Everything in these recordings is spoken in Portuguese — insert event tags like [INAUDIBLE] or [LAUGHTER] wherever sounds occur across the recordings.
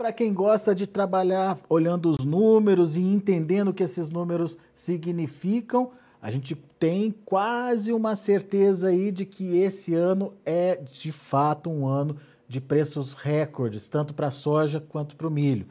para quem gosta de trabalhar olhando os números e entendendo o que esses números significam, a gente tem quase uma certeza aí de que esse ano é de fato um ano de preços recordes, tanto para a soja quanto para o milho.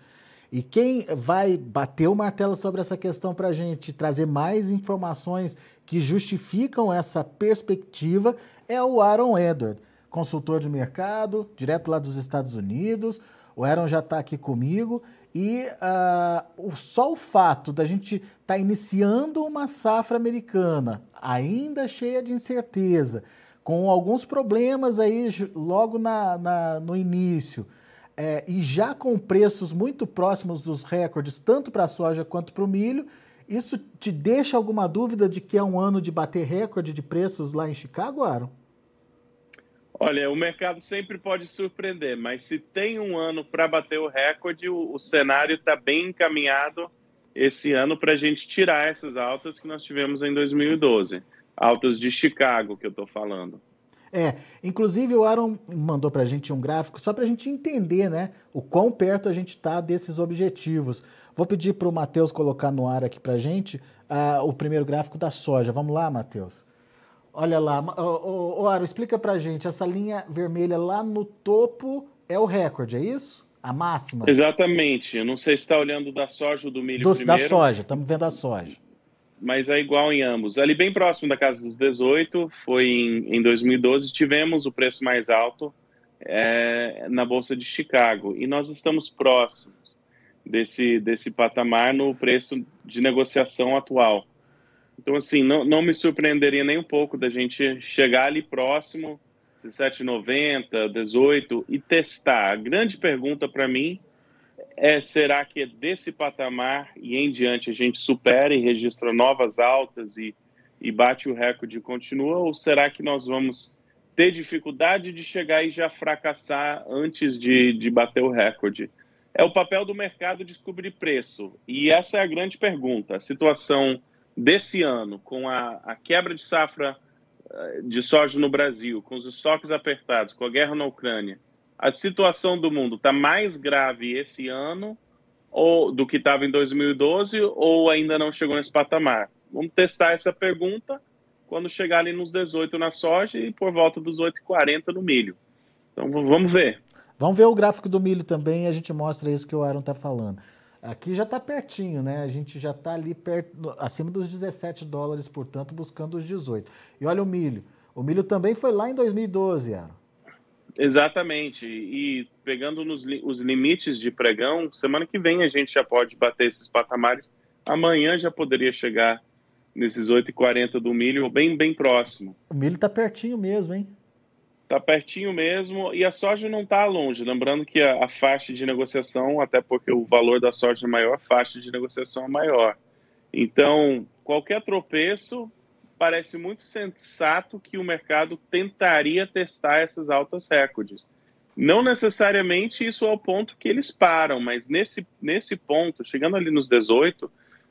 E quem vai bater o martelo sobre essa questão para a gente, trazer mais informações que justificam essa perspectiva, é o Aaron Edward, consultor de mercado, direto lá dos Estados Unidos. O Aaron já está aqui comigo e uh, só o fato da gente estar tá iniciando uma safra americana ainda cheia de incerteza, com alguns problemas aí logo na, na no início, é, e já com preços muito próximos dos recordes, tanto para a soja quanto para o milho, isso te deixa alguma dúvida de que é um ano de bater recorde de preços lá em Chicago, Aaron? Olha, o mercado sempre pode surpreender, mas se tem um ano para bater o recorde, o, o cenário está bem encaminhado esse ano para a gente tirar essas altas que nós tivemos em 2012. Altas de Chicago, que eu estou falando. É, inclusive o Aaron mandou para a gente um gráfico só para a gente entender, né, o quão perto a gente está desses objetivos. Vou pedir para o Matheus colocar no ar aqui para a gente uh, o primeiro gráfico da soja. Vamos lá, Matheus? Olha lá, ô, Aro, explica pra gente, essa linha vermelha lá no topo é o recorde, é isso? A máxima? Exatamente. Eu não sei se está olhando da soja ou do milho do, primeiro. Da soja, estamos vendo a soja. Mas é igual em ambos. Ali bem próximo da casa dos 18, foi em, em 2012, tivemos o preço mais alto é, na Bolsa de Chicago. E nós estamos próximos desse, desse patamar no preço de negociação atual. Então, assim, não, não me surpreenderia nem um pouco da gente chegar ali próximo, 17,90, 18 e testar. A grande pergunta para mim é: será que desse patamar e em diante a gente supera e registra novas altas e, e bate o recorde e continua? Ou será que nós vamos ter dificuldade de chegar e já fracassar antes de, de bater o recorde? É o papel do mercado descobrir preço. E essa é a grande pergunta. A situação desse ano, com a, a quebra de safra eh, de soja no Brasil, com os estoques apertados, com a guerra na Ucrânia, a situação do mundo está mais grave esse ano ou do que estava em 2012 ou ainda não chegou nesse patamar? Vamos testar essa pergunta quando chegar ali nos 18 na soja e por volta dos 8,40 no milho. Então vamos ver. Vamos ver o gráfico do milho também e a gente mostra isso que o Aaron está falando. Aqui já está pertinho, né? A gente já está ali perto, acima dos 17 dólares, portanto, buscando os 18. E olha o milho. O milho também foi lá em 2012, Aaron. Exatamente. E pegando nos, os limites de pregão, semana que vem a gente já pode bater esses patamares. Amanhã já poderia chegar nesses 8,40 do milho, bem, bem próximo. O milho está pertinho mesmo, hein? Está pertinho mesmo e a soja não está longe. Lembrando que a, a, faixa de negociação, até porque o valor da soja é maior, a faixa de negociação é maior. Então, qualquer tropeço parece muito sensato que o mercado tentaria testar essas altas recordes. Não necessariamente isso é o ponto que eles param, mas nesse, nesse ponto, chegando ali nos 18,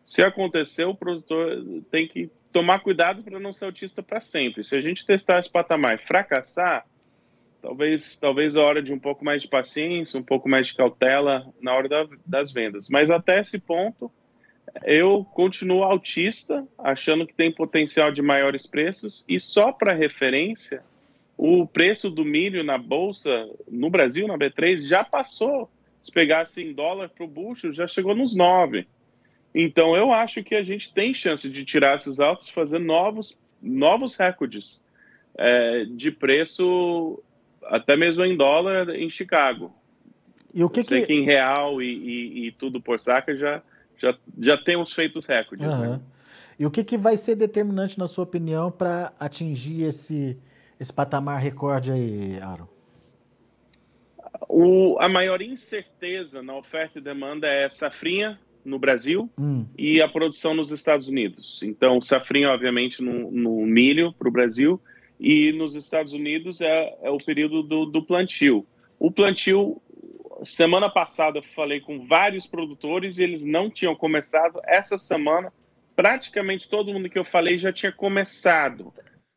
se acontecer, o produtor tem que tomar cuidado para não ser autista para sempre. Se a gente testar esse patamar e fracassar, talvez talvez a hora de um pouco mais de paciência, um pouco mais de cautela na hora da, das vendas. Mas até esse ponto, eu continuo autista, achando que tem potencial de maiores preços e só para referência, o preço do milho na bolsa no Brasil, na B3, já passou. Se pegasse em dólar para o bucho, já chegou nos 9. Então, eu acho que a gente tem chance de tirar esses altos, fazer novos, novos recordes é, de preço, até mesmo em dólar, em Chicago. E o que, sei que... que em real e, e, e, tudo por saca já, já, já temos feito os recordes. Uhum. Né? E o que, que vai ser determinante, na sua opinião, para atingir esse, esse patamar recorde aí, Aaron? O, a maior incerteza na oferta e demanda é safrinha no Brasil hum. e a produção nos Estados Unidos. Então, safrinha, obviamente, no, no milho para o Brasil e nos Estados Unidos é, é o período do, do, plantio. O plantio, semana passada eu falei com vários produtores e eles não tinham começado. Essa semana, praticamente todo mundo que eu falei já tinha começado,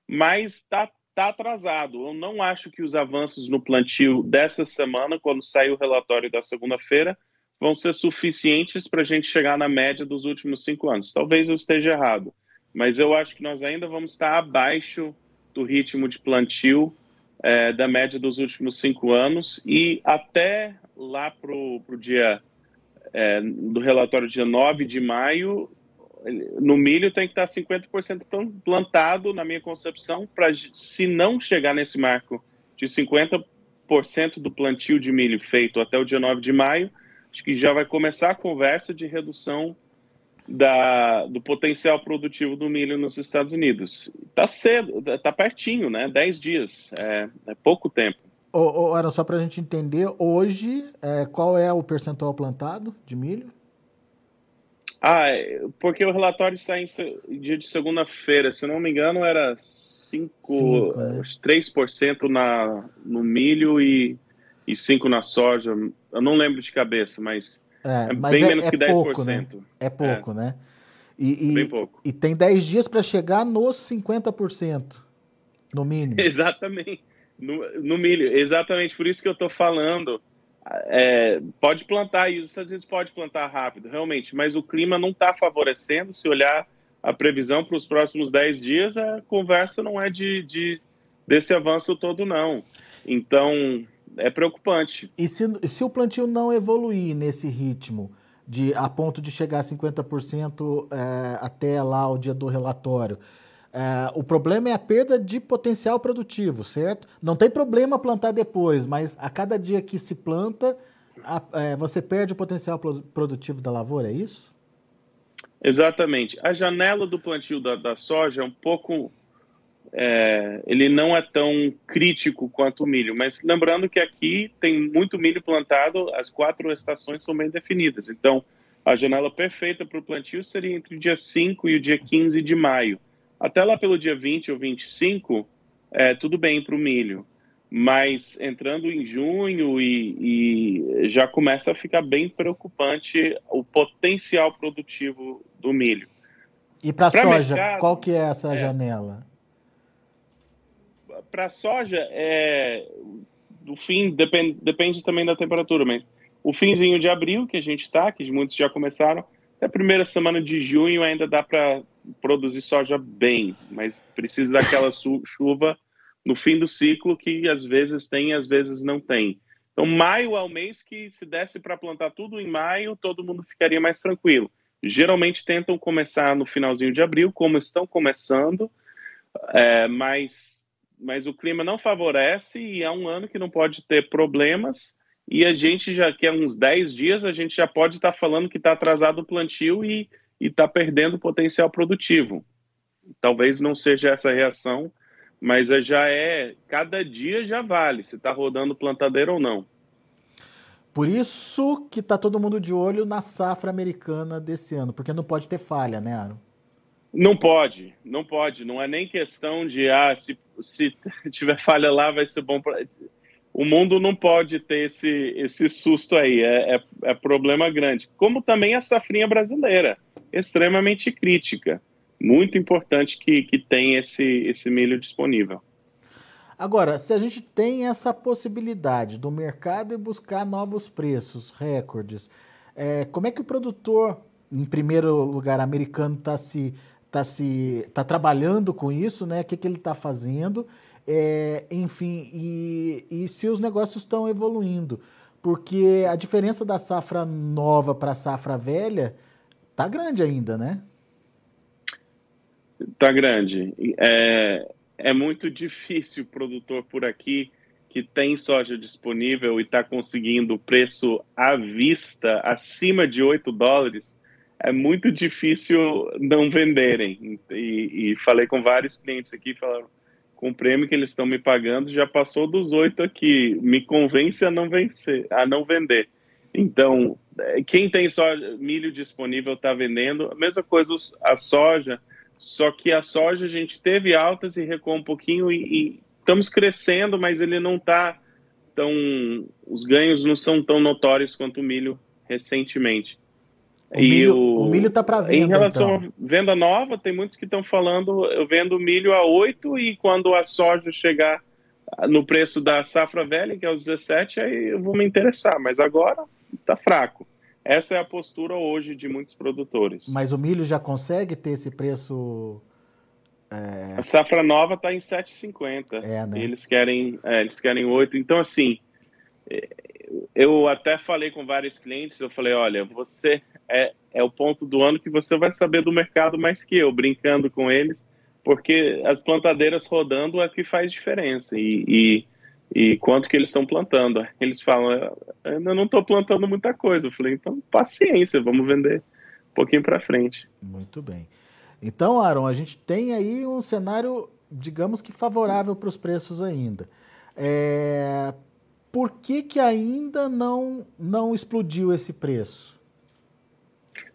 mas está está atrasado. Eu não acho que os avanços no plantio dessa semana, quando sair o relatório da segunda-feira, vão ser suficientes para a gente chegar na média dos últimos cinco anos. Talvez eu esteja errado, mas eu acho que nós ainda vamos estar abaixo do ritmo de plantio é, da média dos últimos cinco anos e até lá para o dia é, do relatório dia 9 de maio, no milho tem que estar 50% plantado, na minha concepção, para se não chegar nesse marco de 50% do plantio de milho feito até o dia 9 de maio, acho que já vai começar a conversa de redução da, do potencial produtivo do milho nos Estados Unidos. Está cedo, está pertinho, né? 10 dias, é, é pouco tempo. Oh, oh, só para a gente entender, hoje, é, qual é o percentual plantado de milho? Ah, é, porque o relatório sai em dia de segunda-feira, se não me engano, era 5, 5 né? 3% na, no milho e, e 5% na soja. Eu não lembro de cabeça, mas é, é bem é, menos que 10%. Pouco, né? É pouco, né? E, e, bem pouco. E tem 10 dias para chegar nos 50%, no mínimo. [LAUGHS] Exatamente. No, no milho, exatamente por isso que eu estou falando. É, pode plantar, e os Estados Unidos pode plantar rápido, realmente, mas o clima não está favorecendo. Se olhar a previsão para os próximos 10 dias, a conversa não é de, de, desse avanço todo, não. Então, é preocupante. E se, se o plantio não evoluir nesse ritmo, de, a ponto de chegar a 50% é, até lá o dia do relatório, é, o problema é a perda de potencial produtivo, certo? Não tem problema plantar depois, mas a cada dia que se planta, a, é, você perde o potencial produtivo da lavoura, é isso? Exatamente. A janela do plantio da, da soja é um pouco. É, ele não é tão crítico quanto o milho, mas lembrando que aqui tem muito milho plantado, as quatro estações são bem definidas. Então, a janela perfeita para o plantio seria entre o dia 5 e o dia 15 de maio. Até lá pelo dia 20 ou 25, é, tudo bem para o milho. Mas entrando em junho e, e, já começa a ficar bem preocupante o potencial produtivo do milho. E para a soja, mercado, qual que é essa é, janela? Para soja, é, do fim, depende, depende também da temperatura, mas o finzinho de abril, que a gente está, que muitos já começaram, até a primeira semana de junho ainda dá para produzir soja bem, mas precisa daquela chuva no fim do ciclo que às vezes tem às vezes não tem. Então, maio é o mês que, se desse para plantar tudo em maio, todo mundo ficaria mais tranquilo. Geralmente tentam começar no finalzinho de abril, como estão começando, é, mas, mas o clima não favorece e é um ano que não pode ter problemas. E a gente já, que há uns 10 dias, a gente já pode estar tá falando que está atrasado o plantio e está perdendo potencial produtivo. Talvez não seja essa reação, mas é, já é, cada dia já vale se está rodando plantadeira ou não. Por isso que está todo mundo de olho na safra americana desse ano, porque não pode ter falha, né, Aaron? Não pode, não pode. Não é nem questão de, ah, se, se [LAUGHS] tiver falha lá vai ser bom para o mundo não pode ter esse, esse susto aí, é, é, é, problema grande. Como também a safrinha brasileira, extremamente crítica. Muito importante que, que tenha esse, esse milho disponível. Agora, se a gente tem essa possibilidade do mercado e buscar novos preços, recordes, é, como é que o produtor, em primeiro lugar, americano, está se, tá se, tá trabalhando com isso, né? O que, que ele está fazendo? É, enfim, e, e se os negócios estão evoluindo. Porque a diferença da safra nova para a safra velha tá grande ainda, né? Tá grande. É, é muito difícil o produtor por aqui que tem soja disponível e está conseguindo preço à vista acima de 8 dólares, é muito difícil não venderem. E, e falei com vários clientes aqui, falaram, com o prêmio que eles estão me pagando já passou dos oito aqui. Me convence a não vencer, a não vender. Então, é, quem tem só milho disponível está vendendo. A mesma coisa a soja, só que a soja a gente teve altas e recuou um pouquinho e, e estamos crescendo, mas ele não está tão. Os ganhos não são tão notórios quanto o milho recentemente. O milho, o, o milho tá para venda. Em relação então. à venda nova, tem muitos que estão falando, eu vendo milho a 8 e quando a soja chegar no preço da safra velha, que é os 17, aí eu vou me interessar, mas agora está fraco. Essa é a postura hoje de muitos produtores. Mas o milho já consegue ter esse preço é... A safra nova está em 7,50. É, né? Eles querem, é, eles querem 8. Então, assim, eu até falei com vários clientes, eu falei, olha, você é, é o ponto do ano que você vai saber do mercado mais que eu, brincando com eles, porque as plantadeiras rodando é que faz diferença. E, e, e quanto que eles estão plantando? Eles falam, eu ainda não estou plantando muita coisa. Eu falei, então paciência, vamos vender um pouquinho para frente. Muito bem. Então, Aaron, a gente tem aí um cenário, digamos que favorável para os preços ainda. É... Por que, que ainda não, não explodiu esse preço?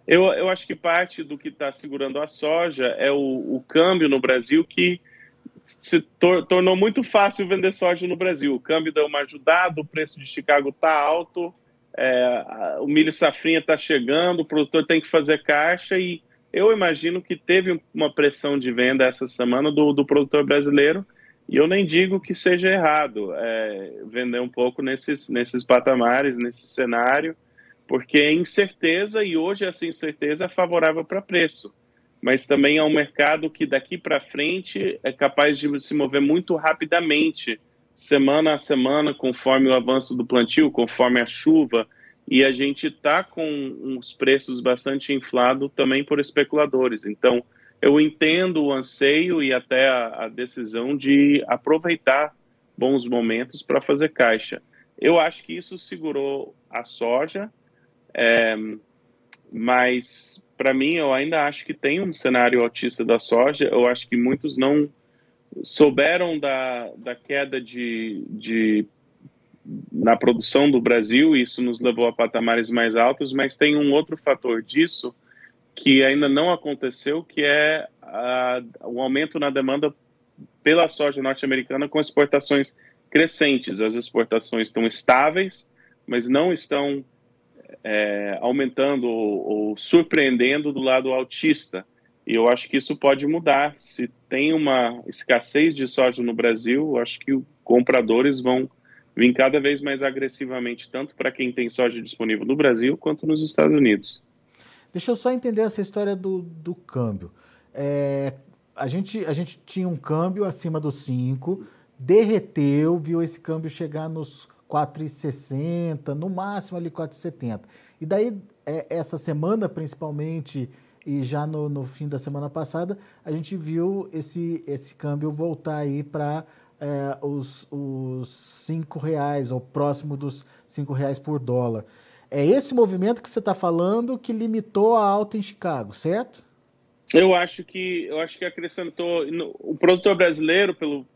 Eu, eu acho que parte do que está segurando a soja é o, o, câmbio no Brasil que se tor tornou muito fácil vender soja no Brasil. O câmbio deu uma ajudada, o preço de Chicago está alto, é, o milho safrinha está chegando, o produtor tem que fazer caixa e eu imagino que teve uma pressão de venda essa semana do, do produtor brasileiro, e eu nem digo que seja errado é, vender um pouco nesses, nesses patamares, nesse cenário, porque é incerteza, e hoje essa incerteza é favorável para preço. Mas também é um mercado que daqui para frente é capaz de se mover muito rapidamente, semana a semana, conforme o avanço do plantio, conforme a chuva, e a gente está com os preços bastante inflados também por especuladores. Então, eu entendo o anseio e até a, a decisão de aproveitar bons momentos para fazer caixa. Eu acho que isso segurou a soja, é, mas para mim eu ainda acho que tem um cenário autista da soja. Eu acho que muitos não souberam da, da queda de, de na produção do Brasil, isso nos levou a patamares mais altos, mas tem um outro fator disso que ainda não aconteceu, que é o aumento na demanda pela soja norte-americana com exportações crescentes. As exportações estão estáveis, mas não estão é, aumentando ou, ou, surpreendendo do lado altista. E eu acho que isso pode mudar. Se tem uma escassez de soja no Brasil, eu acho que compradores vão vir cada vez mais agressivamente, tanto para quem tem soja disponível no Brasil quanto nos Estados Unidos. Deixa eu só entender essa história do, do câmbio. É, a, gente, a gente tinha um câmbio acima dos 5, derreteu, viu esse câmbio chegar nos 4,60, no máximo ali 4,70. E daí, é, essa semana principalmente, e já no, no fim da semana passada, a gente viu esse, esse câmbio voltar aí para é, os, os cinco reais, ou próximo dos cinco reais por dólar. É esse movimento que você está falando que limitou a alta em Chicago, certo? Eu acho que eu acho que acrescentou o produtor brasileiro, pelo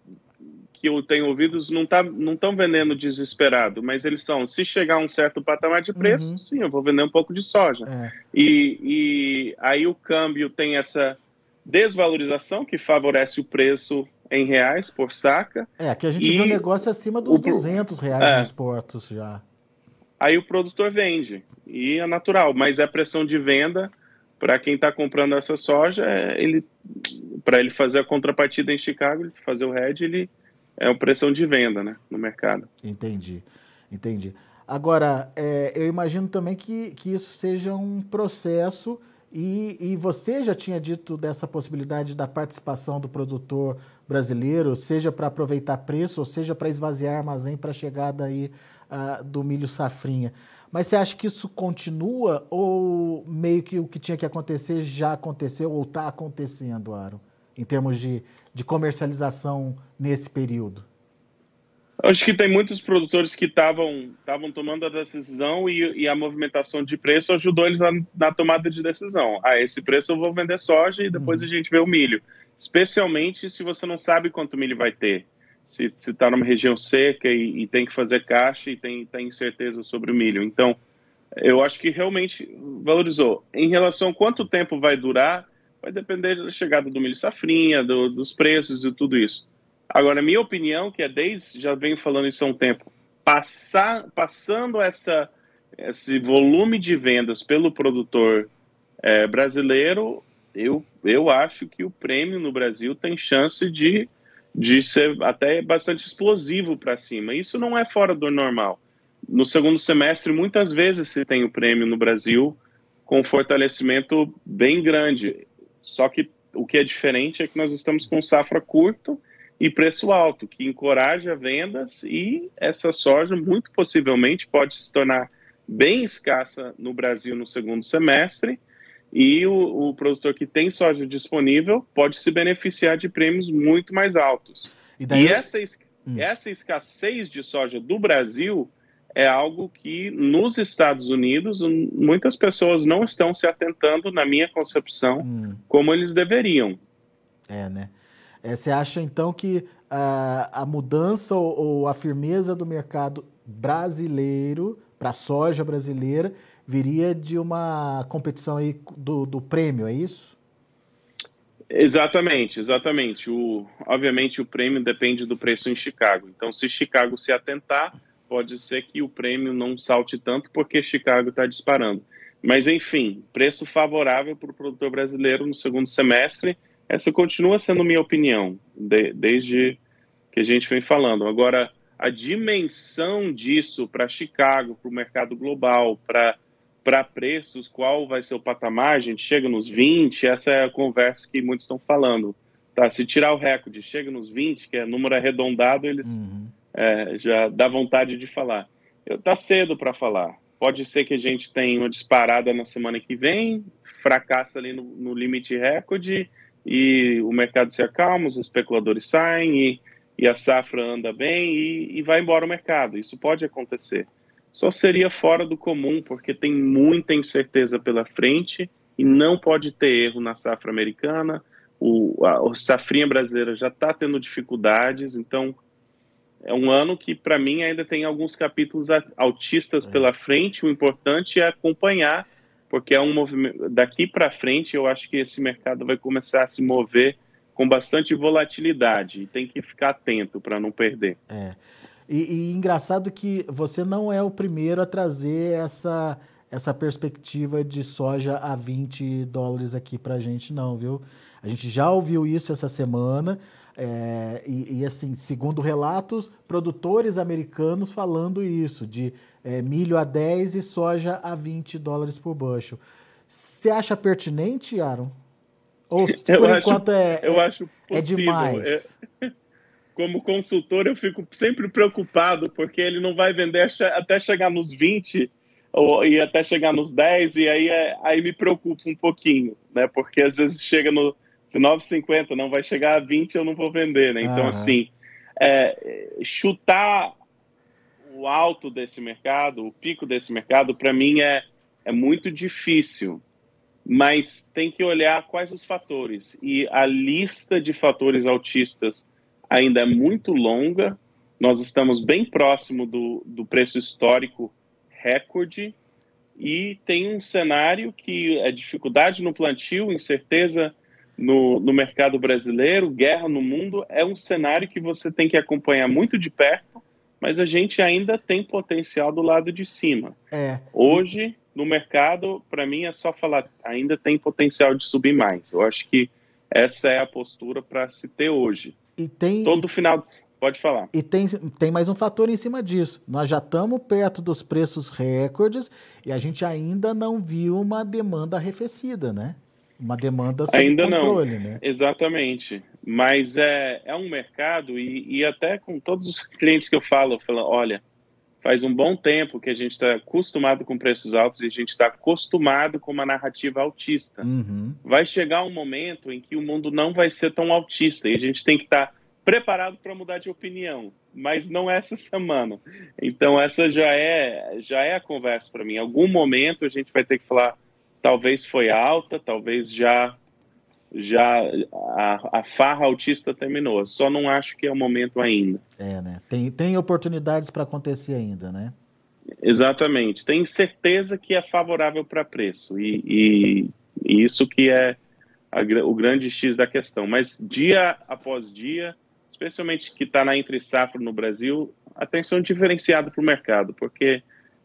que eu tenho ouvido, não tá não estão vendendo desesperado, mas eles são se chegar a um certo patamar de preço, uhum. sim, eu vou vender um pouco de soja. É. E, e aí o câmbio tem essa desvalorização que favorece o preço em reais por saca. É, aqui a gente e viu um negócio acima dos o, 200 reais é, nos portos já. Aí o produtor vende, e é natural, mas é pressão de venda para quem está comprando essa soja, é, ele para ele fazer a contrapartida em Chicago, fazer o hedge, ele é uma pressão de venda né, no mercado. Entendi, entendi. Agora, é, eu imagino também que, que isso seja um processo e, e, você já tinha dito dessa possibilidade da participação do produtor brasileiro, seja para aproveitar preço, ou seja para esvaziar armazém para chegada aí, uh, do milho safrinha. Mas você acha que isso continua ou meio que o que tinha que acontecer já aconteceu ou está acontecendo, Aaron, em termos de, de comercialização nesse período? Acho que tem muitos produtores que estavam tomando a decisão e, e, a movimentação de preço ajudou eles na, na, tomada de decisão. Ah, esse preço eu vou vender soja e depois uhum. a gente vê o milho. Especialmente se você não sabe quanto milho vai ter. Se está numa região seca e, e, tem que fazer caixa e tem, tem incerteza sobre o milho. Então, eu acho que realmente valorizou. Em relação a quanto tempo vai durar, vai depender da chegada do milho safrinha, do, dos preços e tudo isso. Agora, minha opinião, que é desde, já venho falando isso há um tempo, passar, passando essa, esse volume de vendas pelo produtor é, brasileiro, eu, eu acho que o prêmio no Brasil tem chance de, de ser até bastante explosivo para cima. Isso não é fora do normal. No segundo semestre, muitas vezes se tem o prêmio no Brasil com fortalecimento bem grande. Só que o que é diferente é que nós estamos com safra curto e preço alto, que encoraja vendas e essa soja muito possivelmente pode se tornar bem escassa no Brasil no segundo semestre e o, o, produtor que tem soja disponível pode se beneficiar de prêmios muito mais altos. E, daí... e essa, hum. essa escassez de soja do Brasil é algo que nos Estados Unidos muitas pessoas não estão se atentando, na minha concepção, hum. como eles deveriam. É, né? É, você acha então que a, a mudança ou, ou a firmeza do mercado brasileiro para a soja brasileira viria de uma competição aí do, do prêmio, é isso? Exatamente, exatamente. O, obviamente o prêmio depende do preço em Chicago. Então, se Chicago se atentar, pode ser que o prêmio não salte tanto porque Chicago está disparando. Mas, enfim, preço favorável para o produtor brasileiro no segundo semestre. Essa continua sendo minha opinião, de, desde que a gente vem falando. Agora, a dimensão disso para Chicago, para o mercado global, para para preços, qual vai ser o patamar, a gente chega nos 20, essa é a conversa que muitos estão falando. Tá, se tirar o recorde, chega nos 20, que é número arredondado, eles uhum. é, já dá vontade de falar. Está cedo para falar. Pode ser que a gente tenha uma disparada na semana que vem, fracassa ali no, no limite recorde e o mercado se acalma, os especuladores saem e, e a safra anda bem e, e vai embora o mercado. Isso pode acontecer só seria fora do comum, porque tem muita incerteza pela frente e não pode ter erro na safra americana. O, a, a safrinha brasileira já está tendo dificuldades, então é um ano que, para mim, ainda tem alguns capítulos autistas é. pela frente. O importante é acompanhar, porque é um movimento. Daqui para frente, eu acho que esse mercado vai começar a se mover com bastante volatilidade e tem que ficar atento para não perder. É. E, e, engraçado que você não é o primeiro a trazer essa, essa perspectiva de soja a 20 dólares aqui para a gente, não, viu? A gente já ouviu isso essa semana. É, e, e, assim, segundo relatos, produtores americanos falando isso, de é, milho a 10 e soja a 20 dólares por bushel. Você acha pertinente, Aaron? Ou [LAUGHS] por enquanto é, eu é, acho é demais? É, como consultor, eu fico sempre preocupado, porque ele não vai vender até chegar nos 20 ou, e até chegar nos 10, e aí, é, aí me preocupa um pouquinho, né? Porque às vezes chega no 9,50, não vai chegar a 20, eu não vou vender, né? Então, assim, é, chutar o alto desse mercado, o pico desse mercado, para mim é, é muito difícil. Mas tem que olhar quais os fatores. E a lista de fatores autistas ainda é muito longa. Nós estamos bem próximo do, do preço histórico recorde e tem um cenário que é dificuldade no plantio, incerteza no, no mercado brasileiro, guerra no mundo. É um cenário que você tem que acompanhar muito de perto, mas a gente ainda tem potencial do lado de cima. É. Hoje, no mercado, para mim é só falar, ainda tem potencial de subir mais. Eu acho que essa é a postura para se ter hoje. E tem, Todo final de... Pode falar. E tem, tem mais um fator em cima disso. Nós já estamos perto dos preços recordes e a gente ainda não viu uma demanda arrefecida, né? Uma demanda sob ainda controle, não. né? Exatamente. Mas é, é um mercado e, e até com todos os clientes que eu falo, eu falo, olha, faz um bom tempo que a gente está acostumado com preços altos e a gente está acostumado com uma narrativa altista. Uhum. Vai chegar um momento em que o mundo não vai ser tão altista e a gente tem que estar tá preparado para mudar de opinião, mas não essa [LAUGHS] semana. Então essa já é já é a conversa para mim. Em algum momento a gente vai ter que falar, talvez foi alta, talvez já já a, a, farra autista terminou. Só não acho que é o momento ainda. É, né? Tem, tem oportunidades para acontecer ainda, né? Exatamente. Tem certeza que é favorável para preço. E, e, e, isso que é a, o grande X da questão. Mas dia após dia, especialmente que está na entre safra no Brasil, atenção diferenciada para o mercado, porque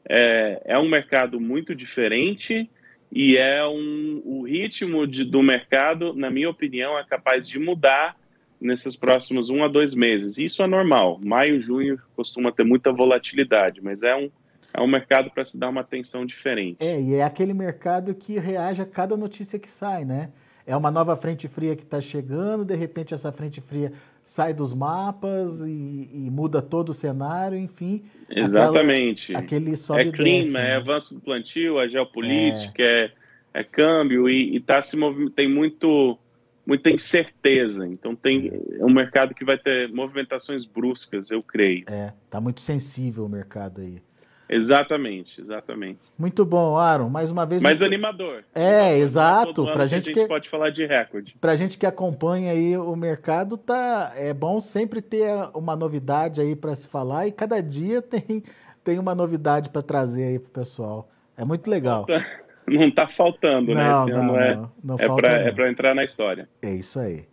é, é um mercado muito diferente e é um, o ritmo de, do mercado, na minha opinião, é capaz de mudar nesses próximos um a dois meses. Isso é normal. Maio, junho costuma ter muita volatilidade, mas é um, é um mercado para se dar uma atenção diferente. É, e é aquele mercado que reage a cada notícia que sai, né? É uma nova frente fria que está chegando, de repente essa frente fria sai dos mapas e, e muda todo o cenário, enfim. Exatamente. Aquela, aquele sobe é clima, desce, é né? avanço do plantio, é geopolítica, é, é, é câmbio e, e tá se tem muito muita incerteza. Então tem é um mercado que vai ter movimentações bruscas, eu creio. É, tá muito sensível o mercado aí. Exatamente, exatamente. Muito bom, Aaron. Mais uma vez. Mais muito... animador. É, exato. Para gente que a gente pode falar de recorde. Para gente que acompanha aí o mercado, tá é bom sempre ter uma novidade aí para se falar e cada dia [LAUGHS] tem tem uma novidade para trazer aí pro pessoal. É muito legal. [LAUGHS] Não tá faltando, né? não, né? Esse não, é, não, não é para é para entrar na história. É isso aí.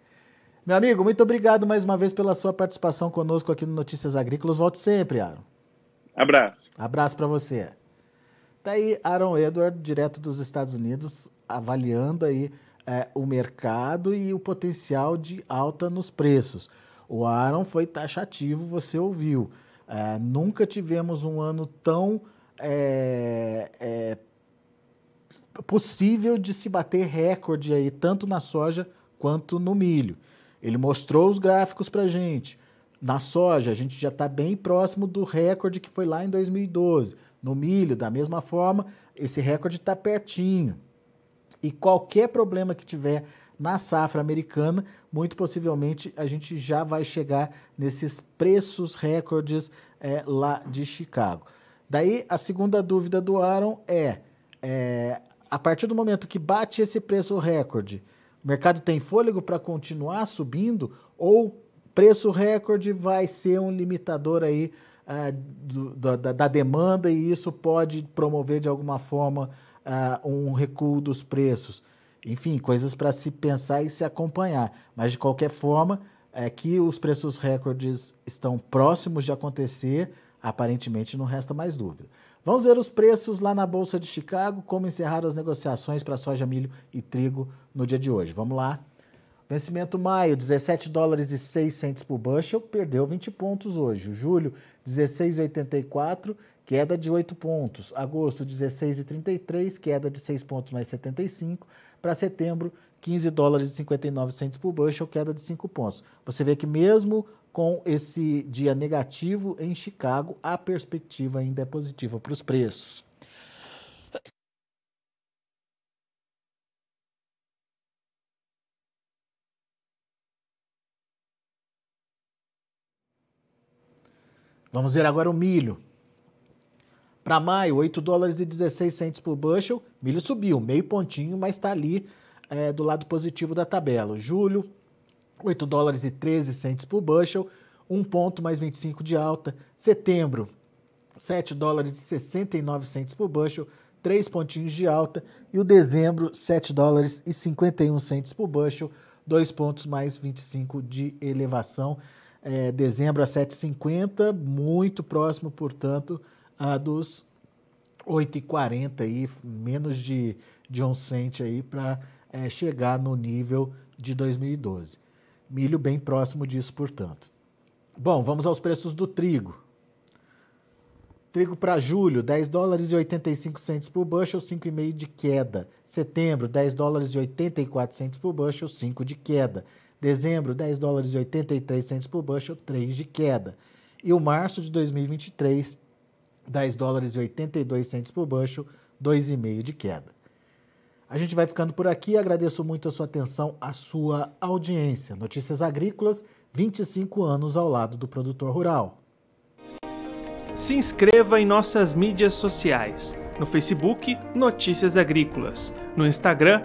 Meu amigo, muito obrigado mais uma vez pela sua participação conosco aqui no Notícias Agrícolas. Volte sempre, Aaron. Abraço. Abraço para você. Tá aí Aaron Edward, direto dos Estados Unidos, avaliando aí é, o mercado e o potencial de alta nos preços. O Aaron foi taxativo, você ouviu. É, nunca tivemos um ano tão é, é, possível de se bater recorde aí, tanto na soja quanto no milho. Ele mostrou os gráficos para gente. Na soja, a gente já está bem próximo do recorde que foi lá em 2012. No milho, da mesma forma, esse recorde está pertinho. E qualquer problema que tiver na safra americana, muito possivelmente a gente já vai chegar nesses preços recordes é, lá de Chicago. Daí a segunda dúvida do Aaron é, é a partir do momento que bate esse preço recorde, o mercado tem fôlego para continuar subindo ou preço recorde vai ser um limitador aí uh, do, da, da, demanda e isso pode promover de alguma forma uh, um recuo dos preços. Enfim, coisas para se pensar e se acompanhar. Mas de qualquer forma, é que os preços recordes estão próximos de acontecer, aparentemente não resta mais dúvida. Vamos ver os preços lá na Bolsa de Chicago, como encerrar as negociações para soja, milho e trigo no dia de hoje. Vamos lá. Vencimento maio, 17 dólares e 6 centes por bushel, perdeu 20 pontos hoje. Julho, 16,84, queda de 8 pontos. Agosto, 16,33, queda de 6 pontos mais 75. Para setembro, 15 dólares e 59 centes por bushel, queda de 5 pontos. Você vê que mesmo com esse dia negativo em Chicago, a perspectiva ainda é positiva para os preços. Vamos ver agora o milho. Para maio, 8 dólares e 16 centos por bushel. Milho subiu, meio pontinho, mas está ali é, do lado positivo da tabela. Julho, 8 dólares e 13 centos por bushel, 1 ponto mais 25 de alta. Setembro, 7 dólares e 69 centos por bushel, 3 pontinhos de alta. E o dezembro, 7 dólares e 51 centos por bushel, 2 pontos mais 25 de elevação é, dezembro a 7,50, muito próximo, portanto, a dos 8,40 aí, menos de, de um cent aí para é, chegar no nível de 2012. Milho bem próximo disso, portanto. Bom, vamos aos preços do trigo. Trigo para julho, 10 dólares e 85 centos por bushel, 5,5 de queda. Setembro, 10 dólares e 84 centos por bushel, 5 de queda. Dezembro, 10 dólares e 83 centos por bushel, 3 de queda. E o março de 2023, 10 dólares e 82 centos por bushel, 2,5 de queda. A gente vai ficando por aqui. Agradeço muito a sua atenção, a sua audiência. Notícias Agrícolas, 25 anos ao lado do produtor rural. Se inscreva em nossas mídias sociais. No Facebook, Notícias Agrícolas. No Instagram,